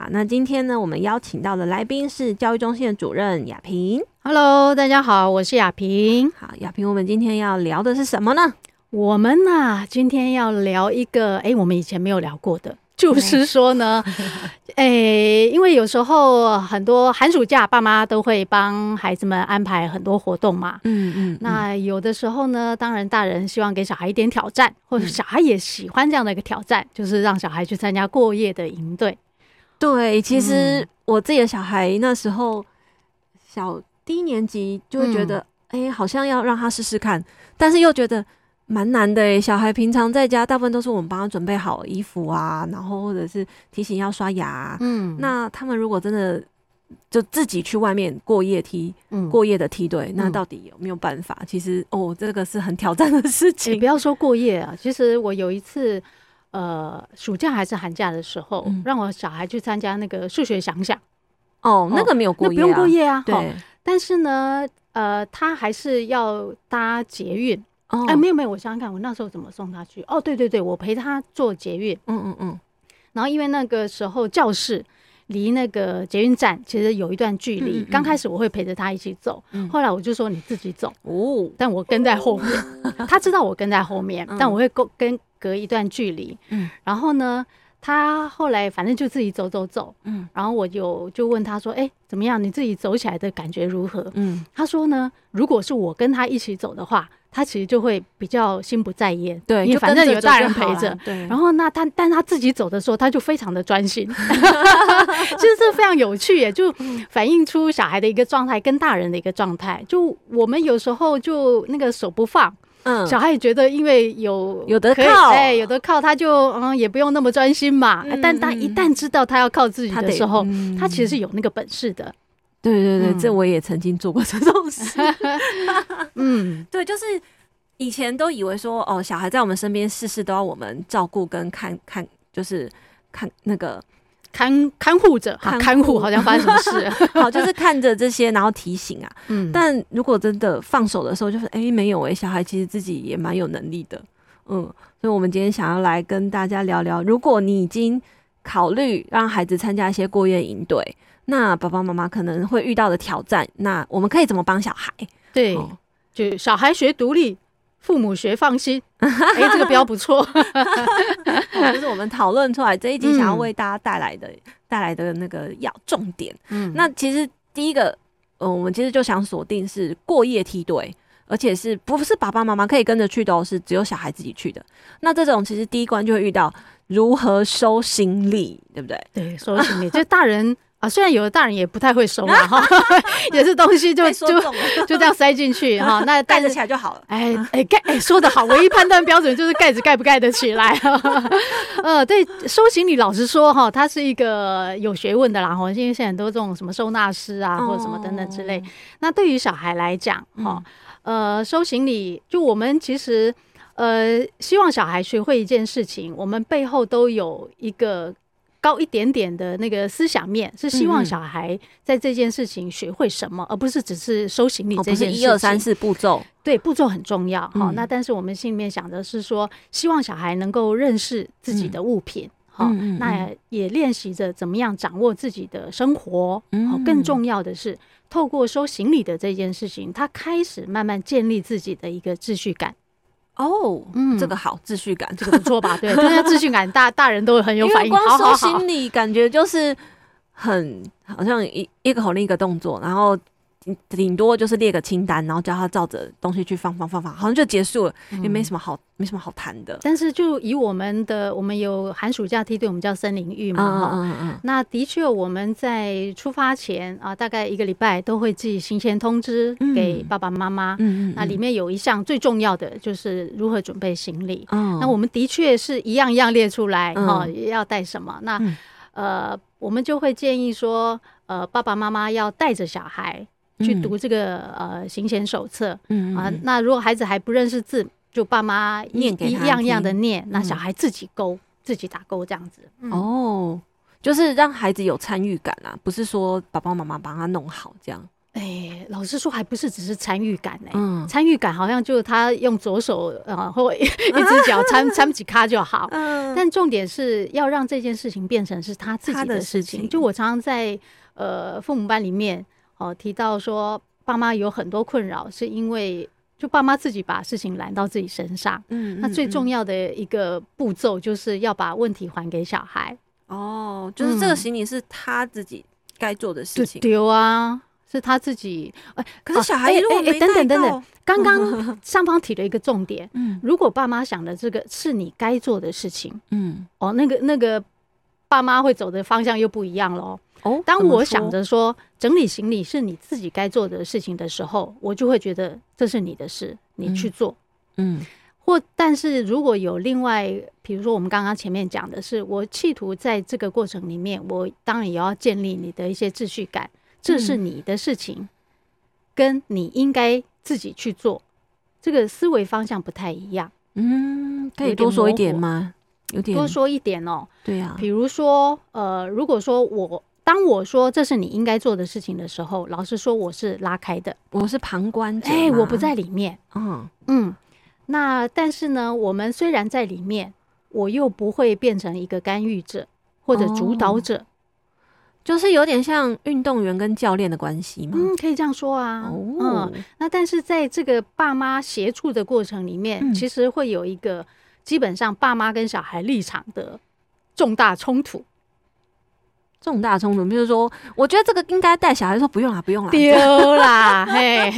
好，那今天呢，我们邀请到的来宾是教育中心的主任雅萍。Hello，大家好，我是雅萍。好，雅萍，我们今天要聊的是什么呢？我们呐、啊，今天要聊一个，哎，我们以前没有聊过的，就是说呢，哎，因为有时候很多寒暑假，爸妈都会帮孩子们安排很多活动嘛。嗯嗯。那有的时候呢，当然大人希望给小孩一点挑战，或者小孩也喜欢这样的一个挑战，就是让小孩去参加过夜的营队。对，其实我自己的小孩那时候小低年级就会觉得，哎、嗯欸，好像要让他试试看，但是又觉得蛮难的哎。小孩平常在家，大部分都是我们帮他准备好衣服啊，然后或者是提醒要刷牙、啊。嗯，那他们如果真的就自己去外面过夜梯，嗯、过夜的梯队，那到底有没有办法？嗯、其实哦，这个是很挑战的事情。你不要说过夜啊，其实我有一次。呃，暑假还是寒假的时候，嗯、让我小孩去参加那个数学想想。哦，那个没有过夜、不用过夜啊。对、哦，但是呢，呃，他还是要搭捷运。哦，哎，没有没有，我想想看，我那时候怎么送他去？哦，对对对，我陪他坐捷运。嗯嗯嗯。然后因为那个时候教室离那个捷运站其实有一段距离，刚、嗯嗯、开始我会陪着他一起走，嗯、后来我就说你自己走。哦，但我跟在后面，哦、他知道我跟在后面，嗯、但我会跟跟。隔一段距离，嗯，然后呢，他后来反正就自己走走走，嗯，然后我就就问他说，哎，怎么样？你自己走起来的感觉如何？嗯，他说呢，如果是我跟他一起走的话，他其实就会比较心不在焉，对，因为反正有大人陪着，对。然后那他但他自己走的时候，他就非常的专心，其实这非常有趣，也就反映出小孩的一个状态跟大人的一个状态。就我们有时候就那个手不放。嗯，小孩也觉得，因为有有的靠，哎，有的靠，他就嗯，也不用那么专心嘛。嗯、但他一旦知道他要靠自己的时候，他，嗯、他其实是有那个本事的。对对对，嗯、这我也曾经做过这种事。嗯，对，就是以前都以为说，哦，小孩在我们身边，事事都要我们照顾跟看看，就是看那个。看看护着，看护好像发生什么事，好，就是看着这些，然后提醒啊。嗯，但如果真的放手的时候，就是哎、欸，没有哎、欸，小孩其实自己也蛮有能力的。嗯，所以我们今天想要来跟大家聊聊，如果你已经考虑让孩子参加一些过夜营队，那爸爸妈妈可能会遇到的挑战，那我们可以怎么帮小孩？对，哦、就小孩学独立。父母学放心，哎、欸，这个标不错，就是我们讨论出来这一集想要为大家带来的带、嗯、来的那个要重点。嗯，那其实第一个，嗯，我们其实就想锁定是过夜梯队，而且是不是爸爸妈妈可以跟着去的，都是只有小孩自己去的。那这种其实第一关就会遇到如何收行李，对不对？对，收行李，就大人。啊，虽然有的大人也不太会收嘛，哈，也是东西就 就就这样塞进去哈，那盖得起来就好了。哎哎盖哎，说得好，唯一判断标准就是盖子盖不盖得起来。呃，对，收行李老实说哈，它是一个有学问的啦哈，因为现在很多这种什么收纳师啊，或者什么等等之类。那对于小孩来讲哈，呃，收行李就我们其实呃希望小孩学会一件事情，我们背后都有一个。高一点点的那个思想面是希望小孩在这件事情学会什么，嗯、而不是只是收行李这件事情。一二三四步骤，对，步骤很重要。好、嗯，那但是我们心里面想的是说，希望小孩能够认识自己的物品，好、嗯，那也练习着怎么样掌握自己的生活。嗯，好，更重要的是，透过收行李的这件事情，他开始慢慢建立自己的一个秩序感。哦，嗯，这个好，秩序感，这个不错吧？对，大家秩序感，大大人都很有 反应。光说心里，感觉就是很好像一一个口令一个动作，然后。顶多就是列个清单，然后叫他照着东西去放放放放，好像就结束了，也没什么好、嗯、没什么好谈的。但是就以我们的，我们有寒暑假梯队，我们叫森林浴嘛，哈、嗯，嗯嗯、那的确我们在出发前啊，大概一个礼拜都会寄行前通知给爸爸妈妈。嗯，那里面有一项最重要的就是如何准备行李。嗯，那我们的确是一样一样列出来哈、嗯，要带什么。那、嗯、呃，我们就会建议说。呃，爸爸妈妈要带着小孩去读这个、嗯、呃行前手册，嗯啊，那如果孩子还不认识字，就爸妈一念给一样样的念，那小孩自己勾、嗯、自己打勾这样子。嗯、哦，就是让孩子有参与感啦，不是说爸爸妈妈帮他弄好这样。哎、欸，老实说，还不是只是参与感哎、欸，参与、嗯、感好像就是他用左手啊或 一只脚参参 几卡就好，嗯、但重点是要让这件事情变成是他自己的事情。事情就我常常在呃父母班里面哦、呃、提到说，爸妈有很多困扰，是因为就爸妈自己把事情揽到自己身上。嗯，那最重要的一个步骤就是要把问题还给小孩。哦，就是这个行李是他自己该做的事情。丢啊。是他自己，哎，可是小孩如果没等等等等，刚刚 上方提了一个重点，嗯，如果爸妈想的这个是你该做的事情，嗯，哦，那个那个爸妈会走的方向又不一样喽。哦，当我想着说整理行李是你自己该做的事情的时候，我就会觉得这是你的事，你去做，嗯，或但是如果有另外，比如说我们刚刚前面讲的是，我企图在这个过程里面，我当然也要建立你的一些秩序感。这是你的事情，嗯、跟你应该自己去做，这个思维方向不太一样。嗯，可以多说一点吗？有点多说一点哦。对啊，比如说，呃，如果说我当我说这是你应该做的事情的时候，老师说我是拉开的，我是旁观者，哎，我不在里面。嗯嗯，那但是呢，我们虽然在里面，我又不会变成一个干预者或者主导者。哦就是有点像运动员跟教练的关系嘛？嗯，可以这样说啊。哦、嗯，那但是在这个爸妈协助的过程里面，嗯、其实会有一个基本上爸妈跟小孩立场的重大冲突。重大冲突，比如说，我觉得这个应该带小孩说不用啦，不用啦，丢啦，嘿，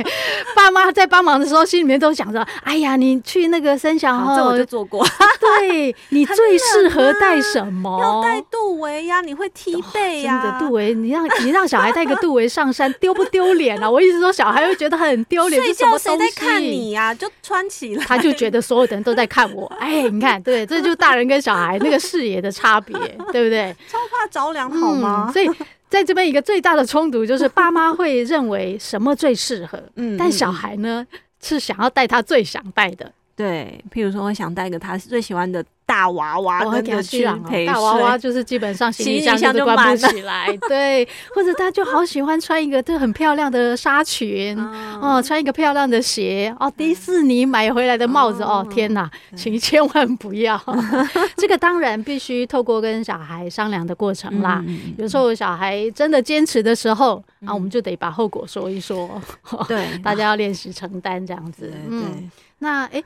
爸妈在帮忙的时候，心里面都想着，哎呀，你去那个生小孩，这我就做过，对，你最适合带什么？要带杜维呀，你会踢背呀，真的肚围，你让你让小孩带个杜维上山，丢不丢脸啊？我一直说，小孩会觉得很丢脸，睡觉谁在看你呀？就穿起来，他就觉得所有的人都在看我，哎，你看，对，这就是大人跟小孩那个视野的差别，对不对？超怕着凉好。嗯，所以在这边一个最大的冲突就是爸妈会认为什么最适合，嗯，但小孩呢是想要带他最想带的，对，譬如说我想带一个他最喜欢的。大娃娃跟着去陪睡，大娃娃就是基本上行李箱就关不起来，对，或者他就好喜欢穿一个这很漂亮的纱裙，哦，穿一个漂亮的鞋，哦，迪士尼买回来的帽子，哦，天哪，请千万不要，这个当然必须透过跟小孩商量的过程啦。有时候小孩真的坚持的时候，啊，我们就得把后果说一说，对，大家要练习承担这样子，对，那哎。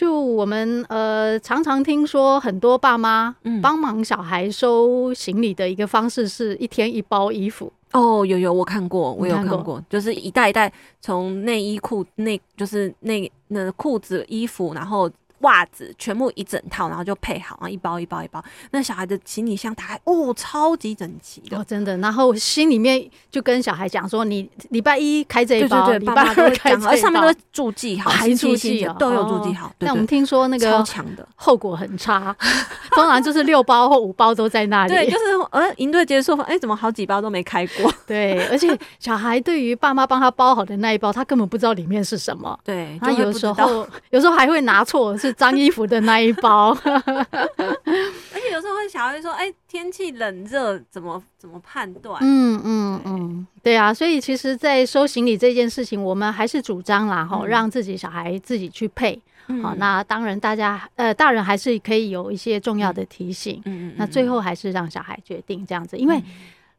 就我们呃常常听说很多爸妈帮忙小孩收行李的一个方式是一天一包衣服。哦，有有我看过，我有看过，就是一袋一袋从内衣裤内就是那那裤子衣服，然后。袜子全部一整套，然后就配好，然后一包一包一包。那小孩的行李箱打开，哦，超级整齐的，哦，真的。然后心里面就跟小孩讲说：“你礼拜一开这一包，礼拜二开这一包。”上面都注记好，还注记都有注记好。那我们听说那个超强的后果很差，通常就是六包或五包都在那里。对，就是呃，营队结束说：“哎，怎么好几包都没开过？” 对，而且小孩对于爸妈帮他包好的那一包，他根本不知道里面是什么。对，他有时候有时候还会拿错是。脏衣服的那一包，而且有时候会小孩说：“哎、欸，天气冷热怎么怎么判断？”嗯嗯嗯，对。啊，所以其实，在收行李这件事情，我们还是主张啦，哈、嗯，让自己小孩自己去配。好、嗯，那当然，大家呃，大人还是可以有一些重要的提醒。嗯嗯，那最后还是让小孩决定这样子，因为、嗯、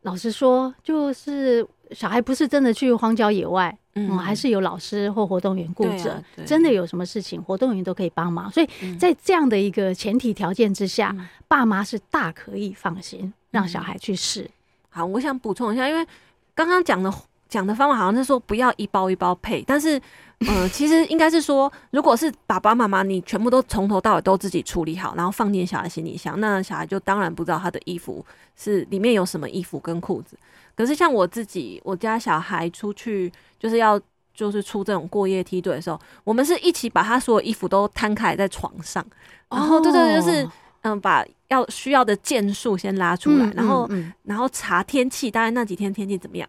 老实说，就是小孩不是真的去荒郊野外。嗯，还是有老师或活动员顾着，真的有什么事情，活动员都可以帮忙。所以在这样的一个前提条件之下，爸妈是大可以放心让小孩去试。好，我想补充一下，因为刚刚讲的讲的方法好像是说不要一包一包配，但是呃，其实应该是说，如果是爸爸妈妈你全部都从头到尾都自己处理好，然后放进小孩行李箱，那小孩就当然不知道他的衣服是里面有什么衣服跟裤子。可是像我自己，我家小孩出去就是要就是出这种过夜梯队的时候，我们是一起把他所有衣服都摊开在床上，然后对对，就是嗯把要需要的件数先拉出来，然后然后查天气，大概那几天天气怎么样。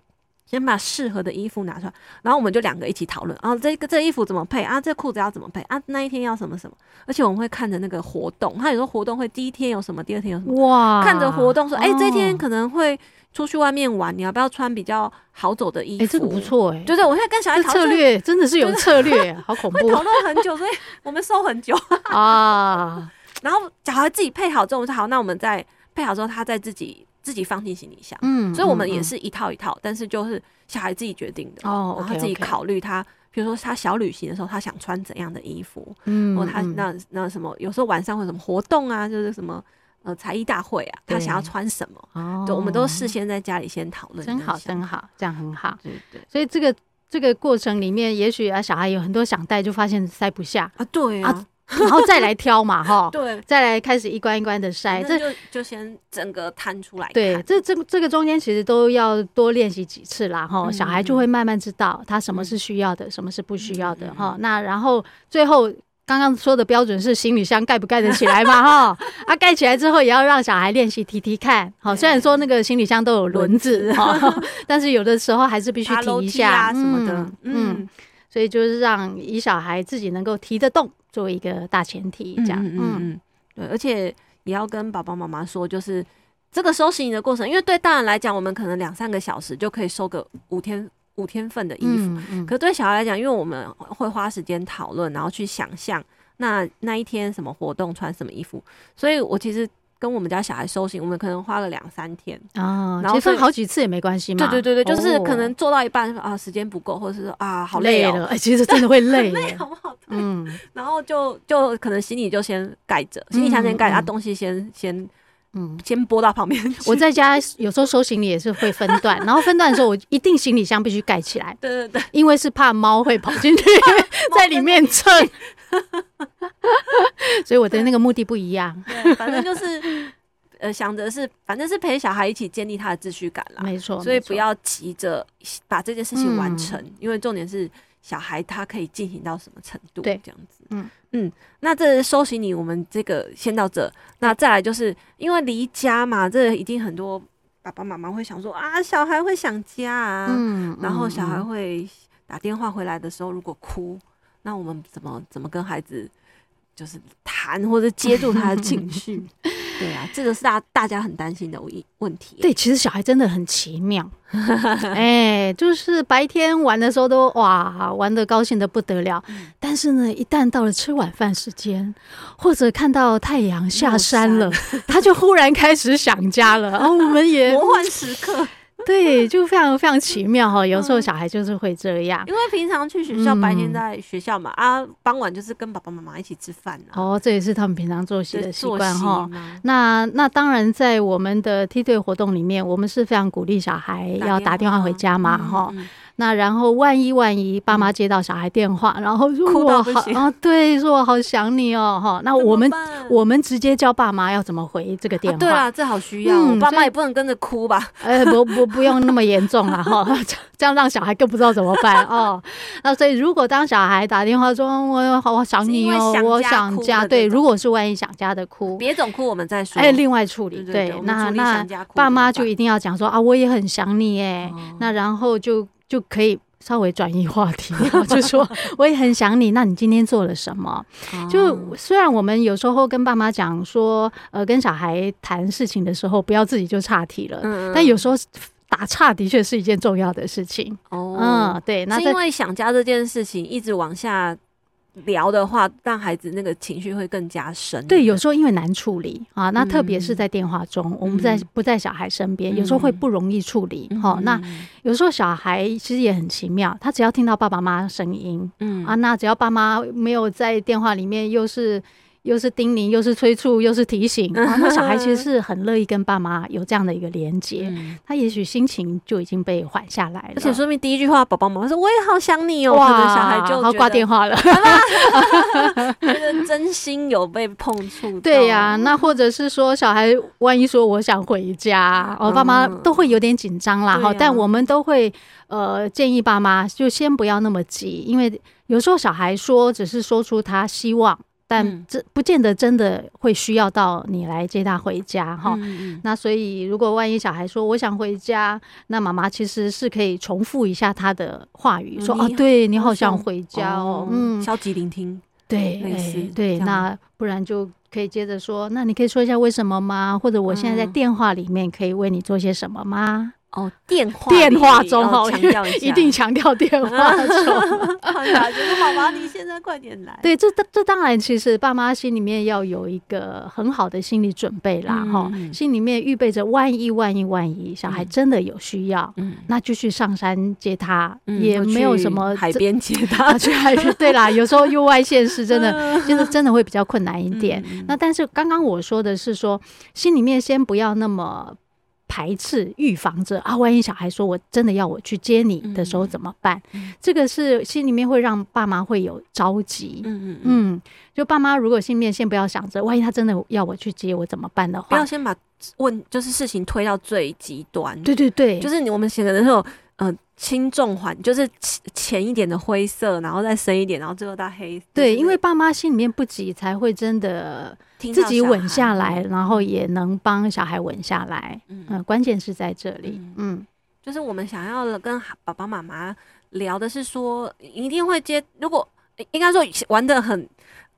先把适合的衣服拿出来，然后我们就两个一起讨论。然后这个这衣服怎么配啊？这裤子要怎么配啊？那一天要什么什么？而且我们会看着那个活动，他有时候活动会第一天有什么，第二天有什么。哇！看着活动说，哎、欸，这一天可能会出去外面玩，你要不要穿比较好走的衣服？哎、欸，这个不错哎、欸。就是我现在跟小孩讨论策略，真的是有策略，好恐怖。会讨论很久，所以我们收很久啊。然后小孩自己配好之后，我说好，那我们再配好之后，他再自己。自己放进行李箱，嗯，所以我们也是一套一套，嗯、但是就是小孩自己决定的。哦，然后他自己考虑他，比如说他小旅行的时候，他想穿怎样的衣服，嗯，或他那那什么，有时候晚上会什么活动啊，就是什么呃才艺大会啊，他想要穿什么，哦，对，我们都事先在家里先讨论，真好真好，这样很好，对对，所以这个这个过程里面，也许啊小孩有很多想带，就发现塞不下。啊，对啊。然后再来挑嘛，哈，对，再来开始一关一关的筛，这就就先整个摊出来。对，这这这个中间其实都要多练习几次啦，哈，小孩就会慢慢知道他什么是需要的，什么是不需要的，哈。那然后最后刚刚说的标准是行李箱盖不盖得起来嘛，哈，啊，盖起来之后也要让小孩练习提提看，好，虽然说那个行李箱都有轮子，哈，但是有的时候还是必须提一下什么的，嗯，所以就是让以小孩自己能够提得动。作为一个大前提，这样，嗯嗯，嗯，对，而且也要跟爸爸妈妈说，就是这个收拾你的过程，因为对大人来讲，我们可能两三个小时就可以收个五天五天份的衣服，嗯嗯、可对小孩来讲，因为我们会花时间讨论，然后去想象那那一天什么活动穿什么衣服，所以我其实。跟我们家小孩收行，我们可能花了两三天啊，然后分好几次也没关系嘛。对对对对，就是可能做到一半啊，时间不够，或者是啊，好累了。哎，其实真的会累，累好不好？嗯，然后就就可能行李就先盖着，行李箱先盖着，啊，东西先先嗯，先拨到旁边。我在家有时候收行李也是会分段，然后分段的时候，我一定行李箱必须盖起来。对对对，因为是怕猫会跑进去，在里面蹭。所以我的那个目的不一样，对，反正就是，呃，想着是，反正是陪小孩一起建立他的秩序感啦，没错，所以不要急着把这件事情完成，嗯、因为重点是小孩他可以进行到什么程度，对，这样子，嗯嗯，那这收行李我们这个先到这，那再来就是因为离家嘛，这一定很多爸爸妈妈会想说啊，小孩会想家啊，嗯，然后小孩会打电话回来的时候如果哭。那我们怎么怎么跟孩子就是谈或者接住他的情绪？对啊，这个是大大家很担心的问问题。对，其实小孩真的很奇妙，哎、欸，就是白天玩的时候都哇玩的高兴的不得了，嗯、但是呢，一旦到了吃晚饭时间，或者看到太阳下山了，山 他就忽然开始想家了。然后我们也魔幻时刻。对，就非常非常奇妙哈。有时候小孩就是会这样，因为平常去学校，白天在学校嘛，啊，傍晚就是跟爸爸妈妈一起吃饭。哦，这也是他们平常作息的习惯哈。那那当然，在我们的梯队活动里面，我们是非常鼓励小孩要打电话回家嘛哈。那然后万一万一爸妈接到小孩电话，然后说我好啊，对，说我好想你哦哈。那我们我们直接教爸妈要怎么回这个电话。对啊，这好需要，爸妈也不能跟着哭吧？呃，不不不用那么严重了哈，这样让小孩更不知道怎么办哦。那所以如果当小孩打电话说我好想你哦，我想家，对，如果是万一想家的哭，别总哭，我们再说。哎，另外处理对，那那爸妈就一定要讲说啊，我也很想你哎，那然后就。就可以稍微转移话题，就说我也很想你。那你今天做了什么？就虽然我们有时候跟爸妈讲说，呃，跟小孩谈事情的时候，不要自己就岔题了。但有时候打岔的确是一件重要的事情。哦，嗯，对，那是因为想家这件事情一直往下。聊的话，让孩子那个情绪会更加深。对，有时候因为难处理啊，那特别是在电话中，嗯、我们不在不在小孩身边，嗯、有时候会不容易处理。哈、嗯，那有时候小孩其实也很奇妙，他只要听到爸爸妈妈声音，嗯啊，那只要爸妈没有在电话里面，又是。又是叮咛，又是催促，又是提醒，啊，那小孩其实是很乐意跟爸妈有这样的一个连接，嗯、他也许心情就已经被缓下来了。而且说明第一句话，宝宝妈妈说我也好想你哦，哇，小孩就好挂电话了，觉得真心有被碰触。对呀、啊，那或者是说小孩万一说我想回家，哦，爸妈都会有点紧张啦。哈、嗯，但我们都会呃建议爸妈就先不要那么急，因为有时候小孩说只是说出他希望。但这不见得真的会需要到你来接他回家哈。那所以如果万一小孩说我想回家，那妈妈其实是可以重复一下他的话语，说哦，对你好想回家哦，嗯，消极聆听，对，对，那不然就可以接着说，那你可以说一下为什么吗？或者我现在在电话里面可以为你做些什么吗？哦，电话电话中哈，一定强调电话中。啊，就是妈妈，你现在快点来。对，这这当然，其实爸妈心里面要有一个很好的心理准备啦，哈，心里面预备着万一万一万一小孩真的有需要，嗯，那就去上山接他，也没有什么海边接他去海边。对啦，有时候又外县市，真的真的真的会比较困难一点。那但是刚刚我说的是说，心里面先不要那么。排斥预防着啊，万一小孩说我真的要我去接你的时候怎么办？嗯、这个是心里面会让爸妈会有着急。嗯嗯嗯，就爸妈如果心里面先不要想着，万一他真的要我去接我怎么办的话，不要先把问就是事情推到最极端。对对对，就是我们写的时候，呃，轻重缓，就是浅一点的灰色，然后再深一点，然后最后到黑。对，因为爸妈心里面不急，才会真的。自己稳下来，然后也能帮小孩稳下来。嗯，嗯，关键是在这里。嗯，嗯，就是我们想要跟爸爸妈妈聊的是说，一定会接。如果应该说玩的很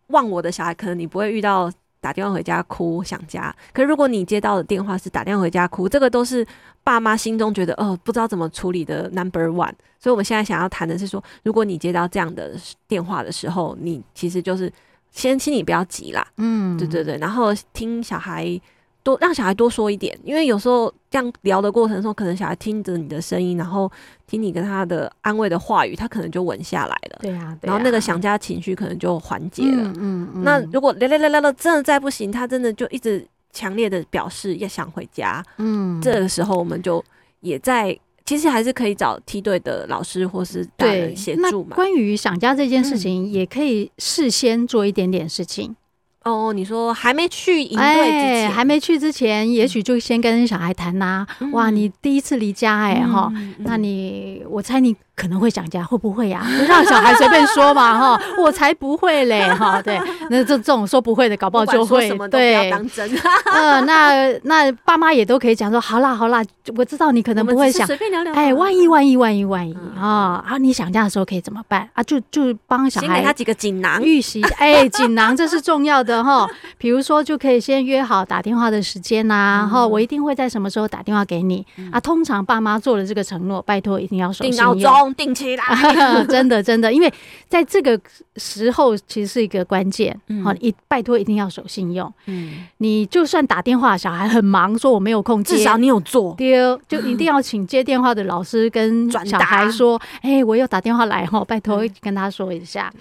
忘我的小孩，可能你不会遇到打电话回家哭想家。可是如果你接到的电话是打电话回家哭，这个都是爸妈心中觉得哦，不知道怎么处理的 number one。所以我们现在想要谈的是说，如果你接到这样的电话的时候，你其实就是。先，请你不要急啦。嗯，对对对，然后听小孩多，让小孩多说一点，因为有时候这样聊的过程中，可能小孩听着你的声音，然后听你跟他的安慰的话语，他可能就稳下来了。对呀、啊，然后那个想家情绪可能就缓解了。嗯，嗯，嗯，那如果聊聊聊聊聊，真的再不行，他真的就一直强烈的表示要想回家。嗯，这个时候我们就也在。其实还是可以找梯队的老师或是大人协助嘛。关于想家这件事情，也可以事先做一点点事情。哦，你说还没去营队之前，还没去之前，也许就先跟小孩谈呐。哇，你第一次离家哎哈，那你我猜你。可能会想家，会不会呀？就让小孩随便说嘛，哈，我才不会嘞，哈，对，那这这种说不会的，搞不好就会，对，当真。嗯，那那爸妈也都可以讲说，好啦好啦，我知道你可能不会想，随便聊聊，哎，万一万一万一万一啊啊，你想家的时候可以怎么办啊？就就帮小孩先给他几个锦囊预习，哎，锦囊 这是重要的哈。比如说，就可以先约好打电话的时间呐，然后我一定会在什么时候打电话给你啊。通常爸妈做了这个承诺，拜托一定要守信用。定期啦，真的真的，因为在这个时候其实是一个关键，好，一拜托一定要守信用。嗯，你就算打电话，小孩很忙，说我没有空接，至少你有做，丢就一定要请接电话的老师跟小孩说，哎，我又打电话来哈，拜托跟他说一下。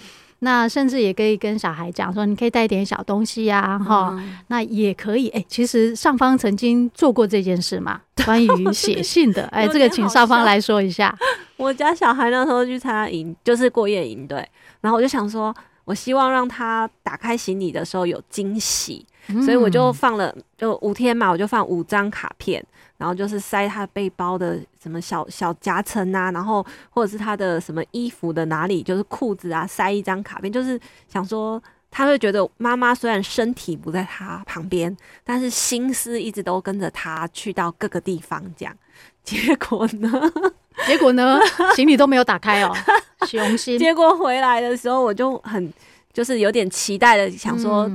那甚至也可以跟小孩讲说，你可以带点小东西呀，哈，那也可以。哎，其实上方曾经做过这件事嘛，关于写信的，哎，这个请上方来说一下。我家小孩那时候去参加营，就是过夜营，对。然后我就想说，我希望让他打开行李的时候有惊喜，所以我就放了，就五天嘛，我就放五张卡片。然后就是塞他背包的什么小小夹层啊，然后或者是他的什么衣服的哪里，就是裤子啊，塞一张卡片，就是想说他会觉得妈妈虽然身体不在他旁边，但是心思一直都跟着他去到各个地方。这样结果呢？结果呢？行李都没有打开哦，雄心。结果回来的时候，我就很。就是有点期待的，想说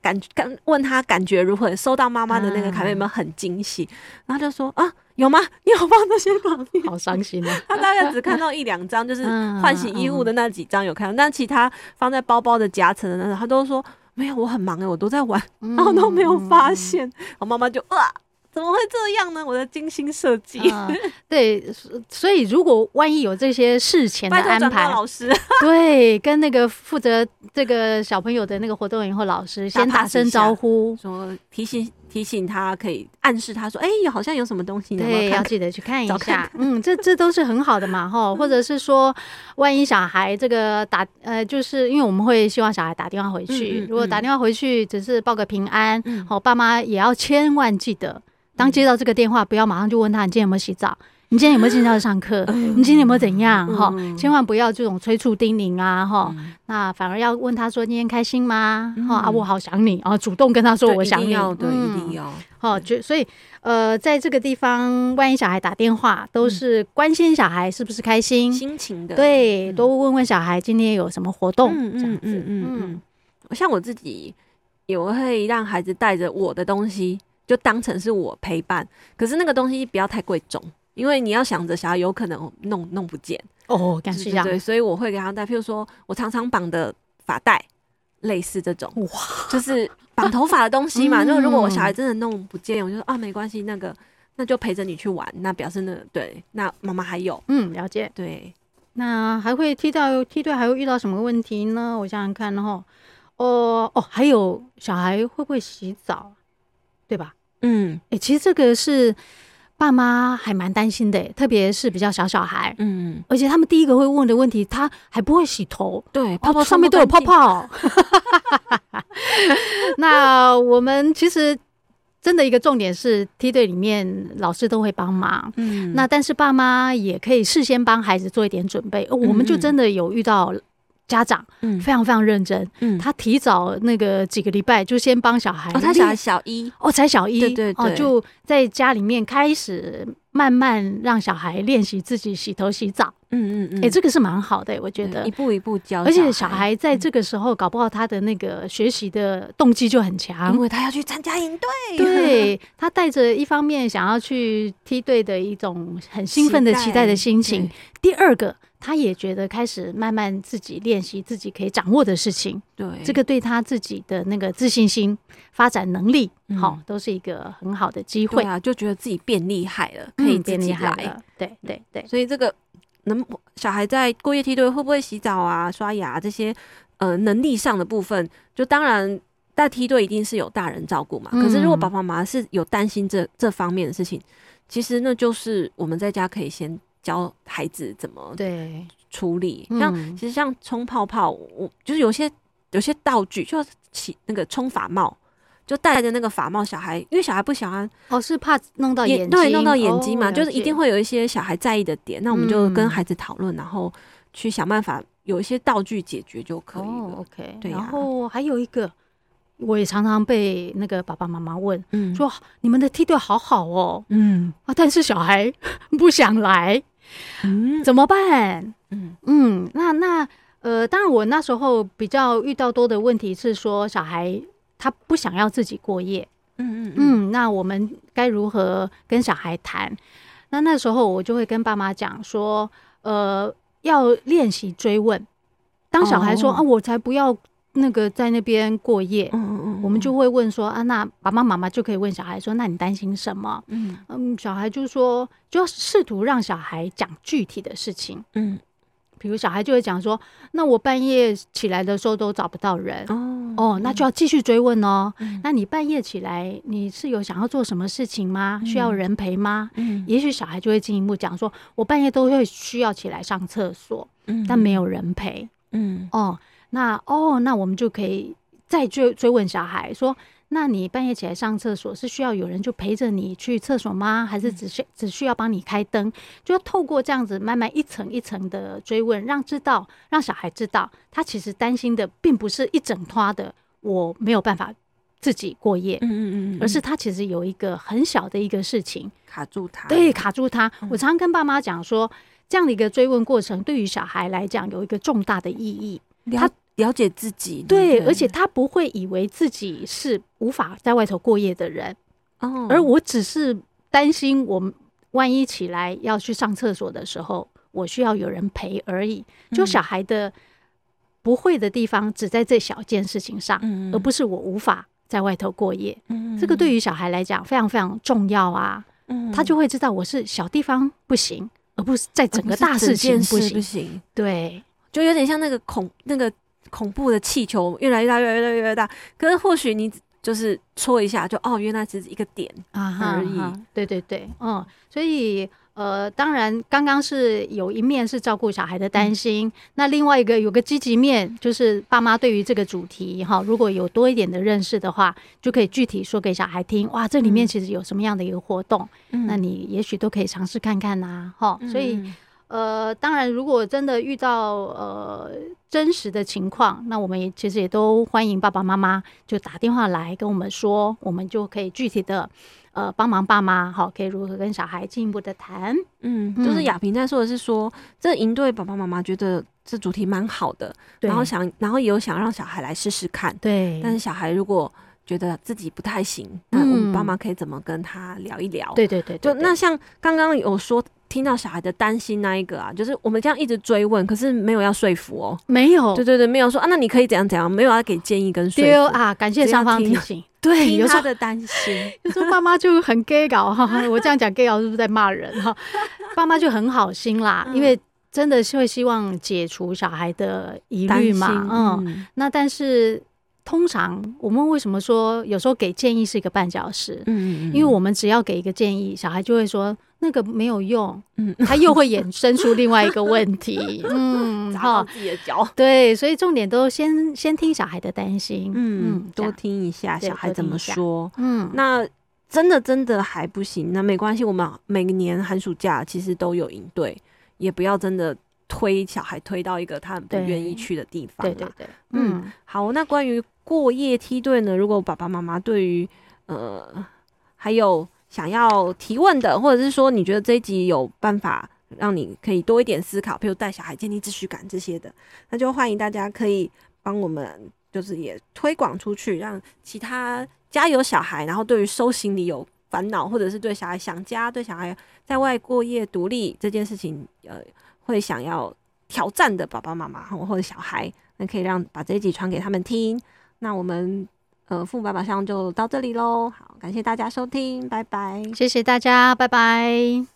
感感问他感觉如何？收到妈妈的那个卡片有没有很惊喜？然后就说啊，有吗？你有放那些卡片？好伤心啊！他大概只看到一两张，就是 换洗衣物的那几张有看到，但其他放在包包的夹层的那种，他都说没有，我很忙哎，我都在玩，然后都没有发现。我妈妈就啊。怎么会这样呢？我的精心设计、嗯，对，所以如果万一有这些事前的安排，老师 对，跟那个负责这个小朋友的那个活动以后老师先打声招呼，说提醒提醒他，可以暗示他说，哎、欸，好像有什么东西，对，要记得去看 一下。看嗯，这这都是很好的嘛，哈，或者是说，万一小孩这个打呃，就是因为我们会希望小孩打电话回去，嗯嗯、如果打电话回去只是报个平安，好、嗯，爸妈也要千万记得。当接到这个电话，不要马上就问他你今天有没有洗澡，你今天有没有进教室上课？你今天有没有怎样？哈，千万不要这种催促叮咛啊！哈，那反而要问他说：“今天开心吗？”哈啊，我好想你啊，主动跟他说我想你，对，一定要。哦，就所以呃，在这个地方，万一小孩打电话，都是关心小孩是不是开心、心情的。对，多问问小孩今天有什么活动，这样子。嗯嗯，像我自己也会让孩子带着我的东西。就当成是我陪伴，可是那个东西不要太贵重，因为你要想着小孩有可能弄弄不见哦，感谢对，所以我会给他带，譬如说我常常绑的发带，类似这种哇，就是绑头发的东西嘛。那、嗯、如果我小孩真的弄不见，我就说啊，没关系，那个那就陪着你去玩，那表示那个、对，那妈妈还有嗯了解对，那还会踢到梯队还会遇到什么问题呢？我想想看，然后哦哦，还有小孩会不会洗澡？对吧？嗯，哎、欸，其实这个是爸妈还蛮担心的，特别是比较小小孩，嗯，而且他们第一个会问的问题，他还不会洗头，对，泡泡上面都有泡泡。那我们其实真的一个重点是，梯队里面老师都会帮忙，嗯，那但是爸妈也可以事先帮孩子做一点准备，我们就真的有遇到。家长嗯，非常非常认真，嗯，他提早那个几个礼拜就先帮小孩，哦，他小孩小一，哦，才小一，对对对，哦，就在家里面开始慢慢让小孩练习自己洗头洗澡，嗯嗯嗯，哎，这个是蛮好的，我觉得。一步一步教，而且小孩在这个时候搞不好他的那个学习的动机就很强，因为他要去参加营队，对，他带着一方面想要去梯队的一种很兴奋的期待的心情，第二个。他也觉得开始慢慢自己练习自己可以掌握的事情，对，这个对他自己的那个自信心、发展能力，好，都是一个很好的机会。啊，就觉得自己变厉害了，可以变厉害了，对对对，所以这个能小孩在过夜梯队会不会洗澡啊、刷牙这些呃能力上的部分，就当然在梯队一定是有大人照顾嘛，可是如果爸爸妈妈是有担心这这方面的事情，其实那就是我们在家可以先。教孩子怎么对。处理，像其实像冲泡泡，我就是有些有些道具，就要起那个冲法帽，就戴着那个法帽，小孩因为小孩不喜欢哦，是怕弄到眼睛，对，弄到眼睛嘛，就是一定会有一些小孩在意的点，那我们就跟孩子讨论，然后去想办法有一些道具解决就可以了。OK，对。然后还有一个，我也常常被那个爸爸妈妈问，嗯，说你们的梯队好好哦，嗯。啊，但是小孩 不想来。嗯，怎么办？嗯嗯，那那呃，当然，我那时候比较遇到多的问题是说，小孩他不想要自己过夜。嗯嗯嗯，那我们该如何跟小孩谈？那那时候我就会跟爸妈讲说，呃，要练习追问。当小孩说、哦、啊，我才不要。那个在那边过夜，嗯嗯嗯，我们就会问说啊，那爸爸妈妈就可以问小孩说，那你担心什么？嗯嗯，小孩就说，就要试图让小孩讲具体的事情，嗯，比如小孩就会讲说，那我半夜起来的时候都找不到人，哦哦，那就要继续追问哦。嗯、那你半夜起来，你是有想要做什么事情吗？需要人陪吗？嗯，也许小孩就会进一步讲说，我半夜都会需要起来上厕所，嗯，但没有人陪，嗯哦。那哦，那我们就可以再追追问小孩说：“那你半夜起来上厕所是需要有人就陪着你去厕所吗？还是只需只需要帮你开灯？就要透过这样子慢慢一层一层的追问，让知道让小孩知道，他其实担心的并不是一整拖的我没有办法自己过夜，嗯嗯嗯，而是他其实有一个很小的一个事情卡住他，对，卡住他。我常常跟爸妈讲说，这样的一个追问过程对于小孩来讲有一个重大的意义。”他了解自己，对，而且他不会以为自己是无法在外头过夜的人，哦，而我只是担心，我们万一起来要去上厕所的时候，我需要有人陪而已。就小孩的不会的地方，只在这小件事情上，而不是我无法在外头过夜。这个对于小孩来讲非常非常重要啊，他就会知道我是小地方不行，而不是在整个大事情不行。对。就有点像那个恐那个恐怖的气球，越来越大，越来越大，越来越大。可是或许你就是戳一下就，就哦，原来只是一个点而已。啊、哈哈对对对，嗯，所以呃，当然，刚刚是有一面是照顾小孩的担心，嗯、那另外一个有个积极面，就是爸妈对于这个主题哈，如果有多一点的认识的话，就可以具体说给小孩听。哇，这里面其实有什么样的一个活动？嗯、那你也许都可以尝试看看呐、啊，哈、嗯。所以，呃，当然，如果真的遇到呃真实的情况，那我们也其实也都欢迎爸爸妈妈就打电话来跟我们说，我们就可以具体的。呃，帮忙爸妈好，可以如何跟小孩进一步的谈？嗯，就是亚萍在说的是说，这营队爸爸妈妈觉得这主题蛮好的，然后想，然后也有想让小孩来试试看，对。但是小孩如果觉得自己不太行，那我们爸妈可以怎么跟他聊一聊？对对对，对，就那像刚刚有说。听到小孩的担心那一个啊，就是我们这样一直追问，可是没有要说服哦，没有，对对对，没有说啊，那你可以怎样怎样，没有要给建议跟说服。啊，感谢双方提醒，对，有他的担心，有时候爸妈就很 gay 搞哈，我这样讲 gay 搞是不是在骂人哈？爸妈就很好心啦，嗯、因为真的是会希望解除小孩的疑虑嘛，嗯，嗯。那但是。通常我们为什么说有时候给建议是一个绊脚石？嗯，因为我们只要给一个建议，小孩就会说那个没有用，嗯，他又会衍生出另外一个问题，嗯，砸自己的脚。对，所以重点都先先听小孩的担心，嗯，多听一下小孩怎么说，嗯，那真的真的还不行，那没关系，我们每年寒暑假其实都有营队，也不要真的。推小孩推到一个他很不愿意去的地方，对对对，嗯，嗯。好，那关于过夜梯队呢？如果爸爸妈妈对于呃还有想要提问的，或者是说你觉得这一集有办法让你可以多一点思考，比如带小孩建立秩序感这些的，那就欢迎大家可以帮我们，就是也推广出去，让其他家有小孩，然后对于收行李有烦恼，或者是对小孩想家、对小孩在外过夜独立这件事情，呃。会想要挑战的爸爸妈妈或者小孩，那可以让把这一集传给他们听。那我们呃父母百宝箱就到这里喽。好，感谢大家收听，拜拜。谢谢大家，拜拜。